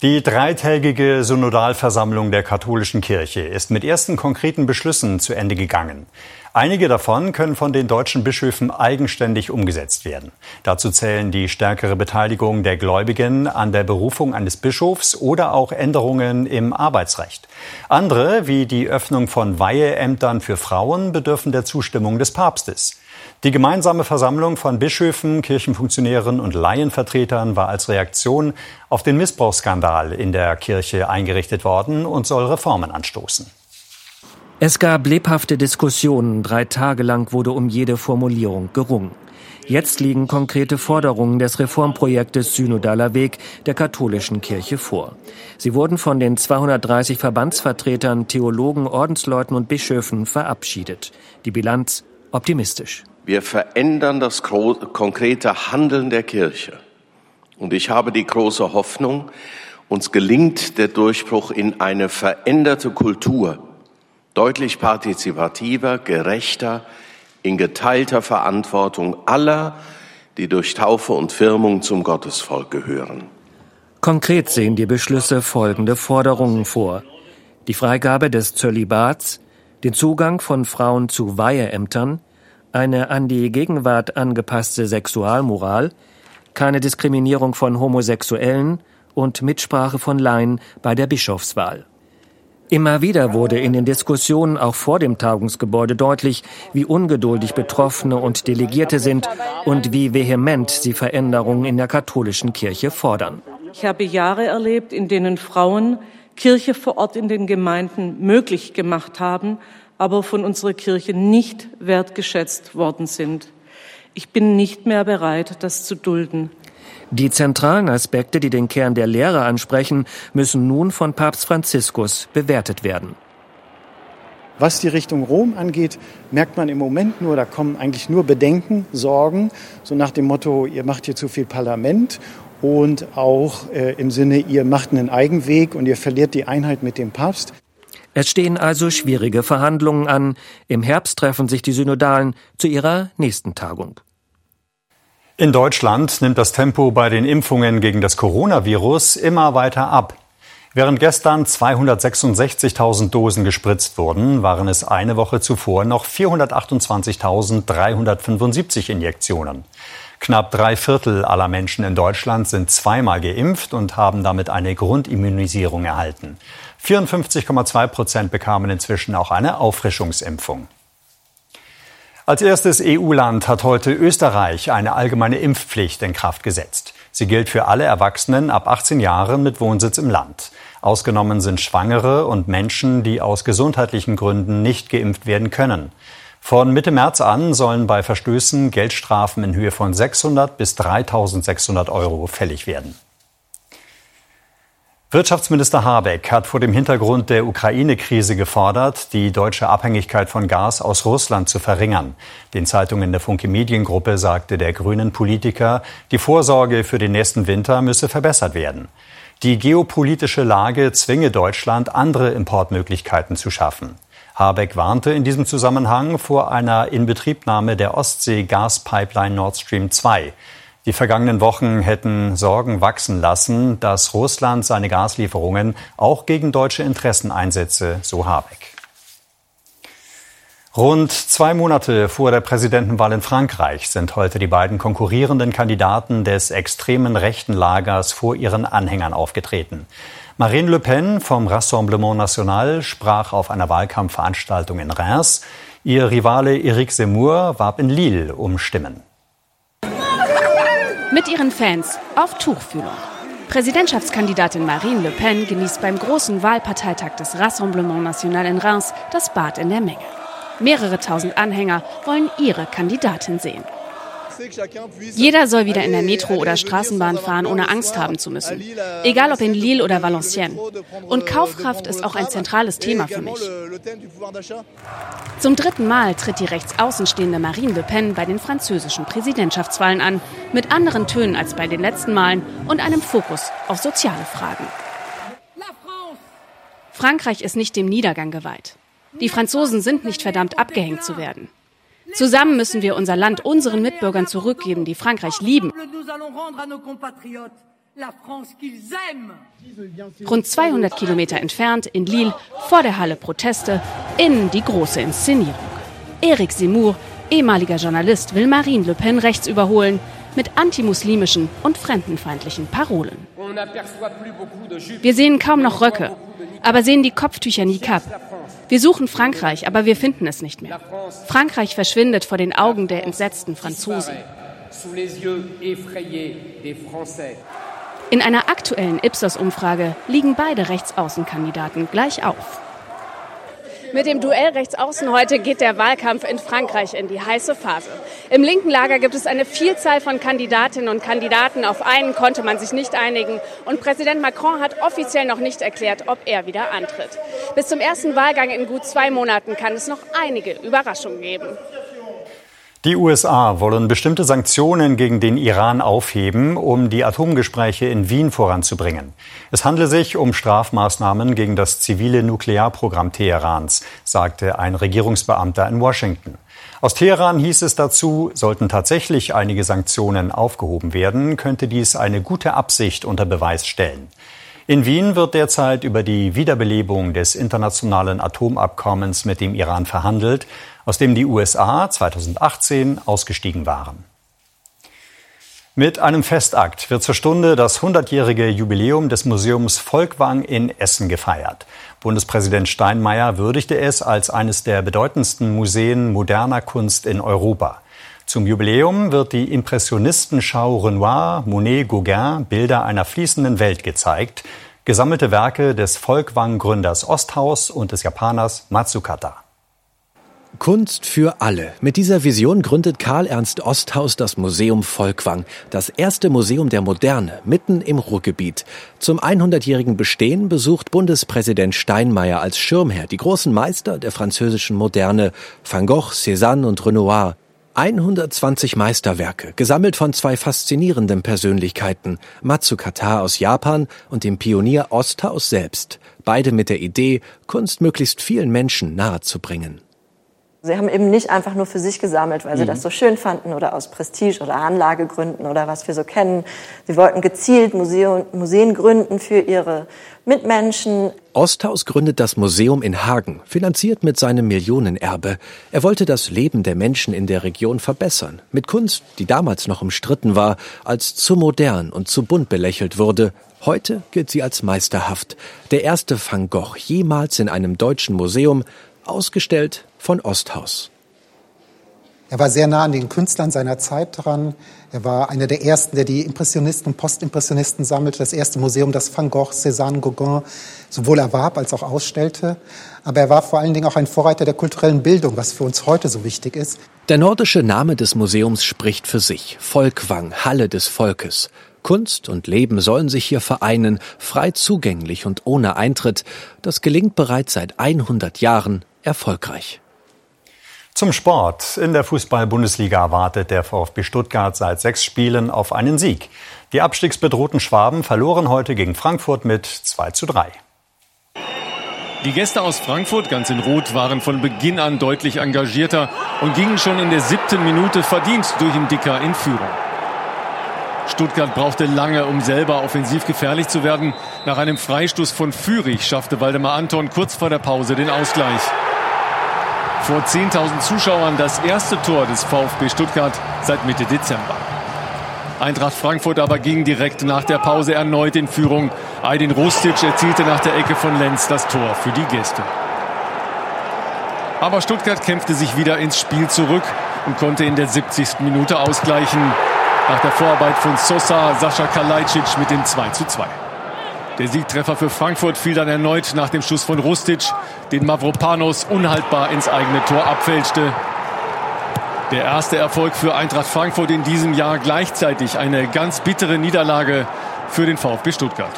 Die dreitägige Synodalversammlung der katholischen Kirche ist mit ersten konkreten Beschlüssen zu Ende gegangen. Einige davon können von den deutschen Bischöfen eigenständig umgesetzt werden. Dazu zählen die stärkere Beteiligung der Gläubigen an der Berufung eines Bischofs oder auch Änderungen im Arbeitsrecht. Andere, wie die Öffnung von Weiheämtern für Frauen, bedürfen der Zustimmung des Papstes. Die gemeinsame Versammlung von Bischöfen, Kirchenfunktionären und Laienvertretern war als Reaktion auf den Missbrauchsskandal in der Kirche eingerichtet worden und soll Reformen anstoßen. Es gab lebhafte Diskussionen, drei Tage lang wurde um jede Formulierung gerungen. Jetzt liegen konkrete Forderungen des Reformprojektes Synodaler Weg der katholischen Kirche vor. Sie wurden von den 230 Verbandsvertretern, Theologen, Ordensleuten und Bischöfen verabschiedet. Die Bilanz optimistisch. Wir verändern das konkrete Handeln der Kirche. Und ich habe die große Hoffnung, uns gelingt der Durchbruch in eine veränderte Kultur, deutlich partizipativer, gerechter, in geteilter Verantwortung aller, die durch Taufe und Firmung zum Gottesvolk gehören. Konkret sehen die Beschlüsse folgende Forderungen vor. Die Freigabe des Zölibats, den Zugang von Frauen zu Weiheämtern, eine an die Gegenwart angepasste Sexualmoral, keine Diskriminierung von Homosexuellen und Mitsprache von Laien bei der Bischofswahl. Immer wieder wurde in den Diskussionen auch vor dem Tagungsgebäude deutlich, wie ungeduldig Betroffene und Delegierte sind und wie vehement sie Veränderungen in der katholischen Kirche fordern. Ich habe Jahre erlebt, in denen Frauen Kirche vor Ort in den Gemeinden möglich gemacht haben, aber von unserer Kirche nicht wertgeschätzt worden sind. Ich bin nicht mehr bereit, das zu dulden. Die zentralen Aspekte, die den Kern der Lehre ansprechen, müssen nun von Papst Franziskus bewertet werden. Was die Richtung Rom angeht, merkt man im Moment nur, da kommen eigentlich nur Bedenken, Sorgen, so nach dem Motto, ihr macht hier zu viel Parlament und auch äh, im Sinne, ihr macht einen Eigenweg und ihr verliert die Einheit mit dem Papst. Es stehen also schwierige Verhandlungen an. Im Herbst treffen sich die Synodalen zu ihrer nächsten Tagung. In Deutschland nimmt das Tempo bei den Impfungen gegen das Coronavirus immer weiter ab. Während gestern 266.000 Dosen gespritzt wurden, waren es eine Woche zuvor noch 428.375 Injektionen. Knapp drei Viertel aller Menschen in Deutschland sind zweimal geimpft und haben damit eine Grundimmunisierung erhalten. 54,2 Prozent bekamen inzwischen auch eine Auffrischungsimpfung. Als erstes EU-Land hat heute Österreich eine allgemeine Impfpflicht in Kraft gesetzt. Sie gilt für alle Erwachsenen ab 18 Jahren mit Wohnsitz im Land. Ausgenommen sind Schwangere und Menschen, die aus gesundheitlichen Gründen nicht geimpft werden können. Von Mitte März an sollen bei Verstößen Geldstrafen in Höhe von 600 bis 3600 Euro fällig werden. Wirtschaftsminister Habeck hat vor dem Hintergrund der Ukraine-Krise gefordert, die deutsche Abhängigkeit von Gas aus Russland zu verringern. Den Zeitungen der Funke Mediengruppe sagte der grünen Politiker, die Vorsorge für den nächsten Winter müsse verbessert werden. Die geopolitische Lage zwinge Deutschland, andere Importmöglichkeiten zu schaffen. Habeck warnte in diesem Zusammenhang vor einer Inbetriebnahme der Ostsee-Gaspipeline Nord Stream 2. Die vergangenen Wochen hätten Sorgen wachsen lassen, dass Russland seine Gaslieferungen auch gegen deutsche Interessen einsetze, so Habeck. Rund zwei Monate vor der Präsidentenwahl in Frankreich sind heute die beiden konkurrierenden Kandidaten des extremen rechten Lagers vor ihren Anhängern aufgetreten. Marine Le Pen vom Rassemblement National sprach auf einer Wahlkampfveranstaltung in Reims. Ihr Rivale Eric Zemmour warb in Lille um Stimmen mit ihren Fans auf Tuchfühlung. Präsidentschaftskandidatin Marine Le Pen genießt beim großen Wahlparteitag des Rassemblement National in Reims das Bad in der Menge. Mehrere tausend Anhänger wollen ihre Kandidatin sehen. Jeder soll wieder in der Metro oder Straßenbahn fahren, ohne Angst haben zu müssen. Egal ob in Lille oder Valenciennes. Und Kaufkraft ist auch ein zentrales Thema für mich. Zum dritten Mal tritt die rechtsaußenstehende Marine Le Pen bei den französischen Präsidentschaftswahlen an. Mit anderen Tönen als bei den letzten Malen und einem Fokus auf soziale Fragen. Frankreich ist nicht dem Niedergang geweiht. Die Franzosen sind nicht verdammt abgehängt zu werden. Zusammen müssen wir unser Land unseren Mitbürgern zurückgeben, die Frankreich lieben. Rund 200 Kilometer entfernt in Lille vor der Halle Proteste, innen die große Inszenierung. Eric Seymour, ehemaliger Journalist, will Marine Le Pen rechts überholen mit antimuslimischen und fremdenfeindlichen Parolen. Wir sehen kaum noch Röcke, aber sehen die Kopftücher Niqab. Wir suchen Frankreich, aber wir finden es nicht mehr. Frankreich verschwindet vor den Augen der entsetzten Franzosen. In einer aktuellen Ipsos-Umfrage liegen beide Rechtsaußenkandidaten gleich auf. Mit dem Duell rechts außen heute geht der Wahlkampf in Frankreich in die heiße Phase. Im linken Lager gibt es eine Vielzahl von Kandidatinnen und Kandidaten. Auf einen konnte man sich nicht einigen. Und Präsident Macron hat offiziell noch nicht erklärt, ob er wieder antritt. Bis zum ersten Wahlgang in gut zwei Monaten kann es noch einige Überraschungen geben. Die USA wollen bestimmte Sanktionen gegen den Iran aufheben, um die Atomgespräche in Wien voranzubringen. Es handle sich um Strafmaßnahmen gegen das zivile Nuklearprogramm Teherans, sagte ein Regierungsbeamter in Washington. Aus Teheran hieß es dazu, sollten tatsächlich einige Sanktionen aufgehoben werden, könnte dies eine gute Absicht unter Beweis stellen. In Wien wird derzeit über die Wiederbelebung des internationalen Atomabkommens mit dem Iran verhandelt, aus dem die USA 2018 ausgestiegen waren. Mit einem Festakt wird zur Stunde das 100-jährige Jubiläum des Museums Volkwang in Essen gefeiert. Bundespräsident Steinmeier würdigte es als eines der bedeutendsten Museen moderner Kunst in Europa. Zum Jubiläum wird die Impressionistenschau Renoir, Monet, Gauguin Bilder einer fließenden Welt gezeigt, gesammelte Werke des Volkwang-Gründers Osthaus und des Japaners Matsukata. Kunst für alle. Mit dieser Vision gründet Karl Ernst Osthaus das Museum Volkwang, das erste Museum der Moderne mitten im Ruhrgebiet. Zum 100-jährigen Bestehen besucht Bundespräsident Steinmeier als Schirmherr die großen Meister der französischen Moderne, Van Gogh, Cézanne und Renoir. 120 Meisterwerke, gesammelt von zwei faszinierenden Persönlichkeiten, Matsukata aus Japan und dem Pionier Osthaus selbst, beide mit der Idee, Kunst möglichst vielen Menschen nahezubringen. Sie haben eben nicht einfach nur für sich gesammelt, weil sie mhm. das so schön fanden oder aus Prestige- oder Anlagegründen oder was wir so kennen. Sie wollten gezielt Museum, Museen gründen für ihre Mitmenschen. Osthaus gründet das Museum in Hagen, finanziert mit seinem Millionenerbe. Er wollte das Leben der Menschen in der Region verbessern, mit Kunst, die damals noch umstritten war, als zu modern und zu bunt belächelt wurde. Heute gilt sie als meisterhaft. Der erste Van Gogh jemals in einem deutschen Museum, ausgestellt von Osthaus. Er war sehr nah an den Künstlern seiner Zeit dran. Er war einer der ersten, der die Impressionisten und Postimpressionisten sammelte. Das erste Museum, das Van Gogh, Cézanne, Gauguin sowohl erwarb als auch ausstellte. Aber er war vor allen Dingen auch ein Vorreiter der kulturellen Bildung, was für uns heute so wichtig ist. Der nordische Name des Museums spricht für sich. Volkwang, Halle des Volkes. Kunst und Leben sollen sich hier vereinen, frei zugänglich und ohne Eintritt. Das gelingt bereits seit 100 Jahren erfolgreich. Zum Sport. In der Fußball-Bundesliga wartet der VfB Stuttgart seit sechs Spielen auf einen Sieg. Die abstiegsbedrohten Schwaben verloren heute gegen Frankfurt mit 2 zu 3. Die Gäste aus Frankfurt, ganz in Rot, waren von Beginn an deutlich engagierter und gingen schon in der siebten Minute verdient durch den Dicker in Führung. Stuttgart brauchte lange, um selber offensiv gefährlich zu werden. Nach einem Freistoß von Fürich schaffte Waldemar Anton kurz vor der Pause den Ausgleich vor 10.000 Zuschauern das erste Tor des VfB Stuttgart seit Mitte Dezember. Eintracht Frankfurt aber ging direkt nach der Pause erneut in Führung. Aydin Rustic erzielte nach der Ecke von Lenz das Tor für die Gäste. Aber Stuttgart kämpfte sich wieder ins Spiel zurück und konnte in der 70. Minute ausgleichen. Nach der Vorarbeit von Sosa, Sascha Kalajdzic mit dem 2 zu 2. Der Siegtreffer für Frankfurt fiel dann erneut nach dem Schuss von Rustic, den Mavropanos unhaltbar ins eigene Tor abfälschte. Der erste Erfolg für Eintracht Frankfurt in diesem Jahr gleichzeitig eine ganz bittere Niederlage für den VfB Stuttgart.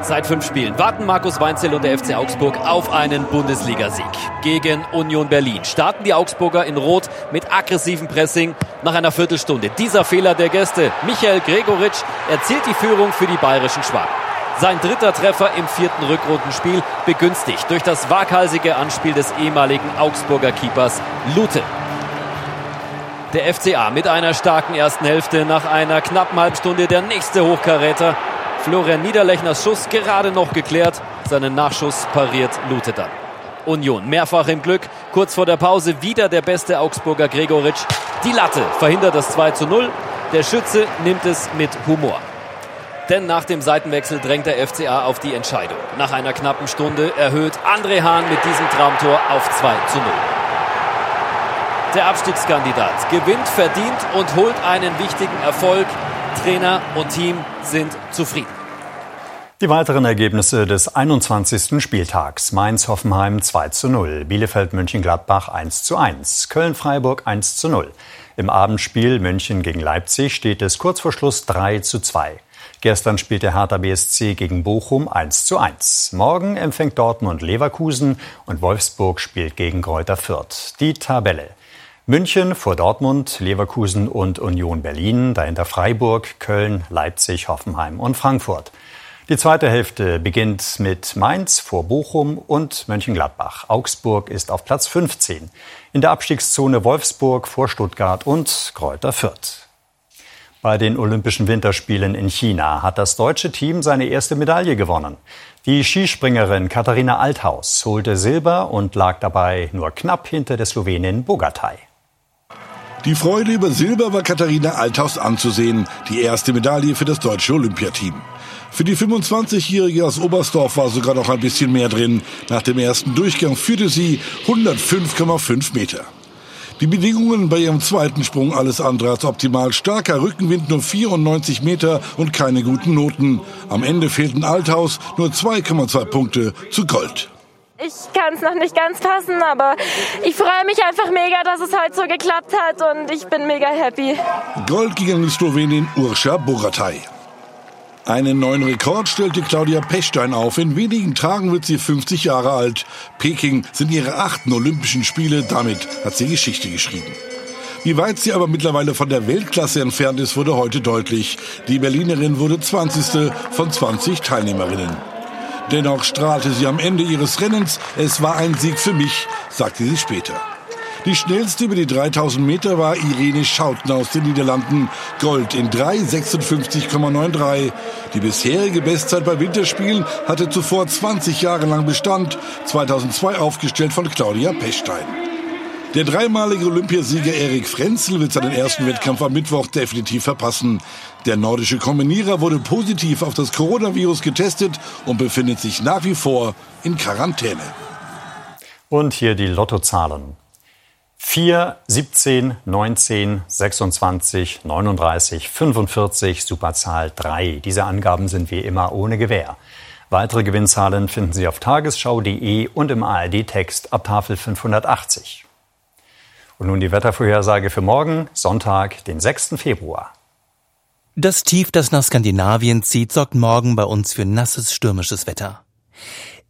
Seit fünf Spielen warten Markus Weinzel und der FC Augsburg auf einen Bundesligasieg. Gegen Union Berlin starten die Augsburger in Rot mit aggressivem Pressing nach einer Viertelstunde. Dieser Fehler der Gäste. Michael Gregoritsch erzielt die Führung für die bayerischen Schwaben. Sein dritter Treffer im vierten Rückrundenspiel begünstigt durch das waghalsige Anspiel des ehemaligen Augsburger Keepers Lute. Der FCA mit einer starken ersten Hälfte. Nach einer knappen Halbstunde der nächste Hochkaräter. Florian Niederlechners Schuss gerade noch geklärt. Seinen Nachschuss pariert Lute dann. Union mehrfach im Glück. Kurz vor der Pause wieder der beste Augsburger Gregoritsch. Die Latte verhindert das 2 zu 0. Der Schütze nimmt es mit Humor. Denn nach dem Seitenwechsel drängt der FCA auf die Entscheidung. Nach einer knappen Stunde erhöht André Hahn mit diesem Traumtor auf 2 zu 0. Der Abstiegskandidat gewinnt verdient und holt einen wichtigen Erfolg. Trainer und Team sind zufrieden. Die weiteren Ergebnisse des 21. Spieltags. Mainz-Hoffenheim 2 zu 0, Bielefeld-Mönchengladbach 1 zu 1, Köln-Freiburg 1 zu 0. Im Abendspiel München gegen Leipzig steht es kurz vor Schluss 3 zu 2. Gestern spielte Hertha BSC gegen Bochum 1 zu 1. Morgen empfängt Dortmund Leverkusen und Wolfsburg spielt gegen Kräuter Fürth. Die Tabelle. München vor Dortmund, Leverkusen und Union Berlin, dahinter Freiburg, Köln, Leipzig, Hoffenheim und Frankfurt. Die zweite Hälfte beginnt mit Mainz vor Bochum und Mönchengladbach. Augsburg ist auf Platz 15. In der Abstiegszone Wolfsburg vor Stuttgart und Kräuter Fürth. Bei den Olympischen Winterspielen in China hat das deutsche Team seine erste Medaille gewonnen. Die Skispringerin Katharina Althaus holte Silber und lag dabei nur knapp hinter der Slowenin Bogatay. Die Freude über Silber war Katharina Althaus anzusehen, die erste Medaille für das deutsche Olympiateam. Für die 25-Jährige aus Oberstdorf war sogar noch ein bisschen mehr drin. Nach dem ersten Durchgang führte sie 105,5 Meter. Die Bedingungen bei ihrem zweiten Sprung alles andere als optimal. Starker Rückenwind nur 94 Meter und keine guten Noten. Am Ende fehlten Althaus nur 2,2 Punkte zu Gold. Ich kann es noch nicht ganz fassen, aber ich freue mich einfach mega, dass es heute so geklappt hat und ich bin mega happy. Gold ging an die Slowenin Urscha Bogatay. Einen neuen Rekord stellte Claudia Pechstein auf. In wenigen Tagen wird sie 50 Jahre alt. Peking sind ihre achten Olympischen Spiele. Damit hat sie Geschichte geschrieben. Wie weit sie aber mittlerweile von der Weltklasse entfernt ist, wurde heute deutlich. Die Berlinerin wurde 20. von 20 Teilnehmerinnen. Dennoch strahlte sie am Ende ihres Rennens. Es war ein Sieg für mich, sagte sie später. Die schnellste über die 3000 Meter war Irene Schouten aus den Niederlanden. Gold in 3,56,93. Die bisherige Bestzeit bei Winterspielen hatte zuvor 20 Jahre lang Bestand. 2002 aufgestellt von Claudia Pechstein. Der dreimalige Olympiasieger Erik Frenzel wird seinen ersten Wettkampf am Mittwoch definitiv verpassen. Der nordische Kombinierer wurde positiv auf das Coronavirus getestet und befindet sich nach wie vor in Quarantäne. Und hier die Lottozahlen. 4, 17, 19, 26, 39, 45, Superzahl 3. Diese Angaben sind wie immer ohne Gewähr. Weitere Gewinnzahlen finden Sie auf tagesschau.de und im ARD-Text ab Tafel 580. Und nun die Wettervorhersage für morgen, Sonntag, den 6. Februar. Das Tief, das nach Skandinavien zieht, sorgt morgen bei uns für nasses, stürmisches Wetter.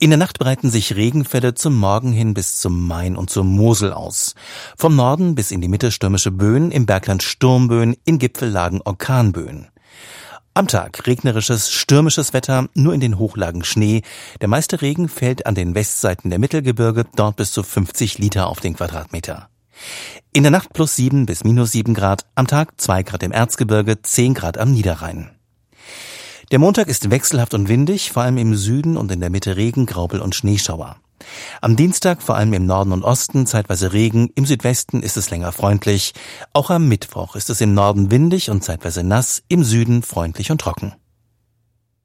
In der Nacht breiten sich Regenfälle zum Morgen hin bis zum Main und zur Mosel aus. Vom Norden bis in die Mitte stürmische Böen, im Bergland Sturmböen, in Gipfellagen Orkanböen. Am Tag regnerisches, stürmisches Wetter, nur in den Hochlagen Schnee. Der meiste Regen fällt an den Westseiten der Mittelgebirge, dort bis zu 50 Liter auf den Quadratmeter. In der Nacht plus sieben bis minus sieben Grad, am Tag zwei Grad im Erzgebirge, zehn Grad am Niederrhein. Der Montag ist wechselhaft und windig, vor allem im Süden und in der Mitte Regen, Graupel und Schneeschauer. Am Dienstag vor allem im Norden und Osten zeitweise Regen, im Südwesten ist es länger freundlich. Auch am Mittwoch ist es im Norden windig und zeitweise nass, im Süden freundlich und trocken.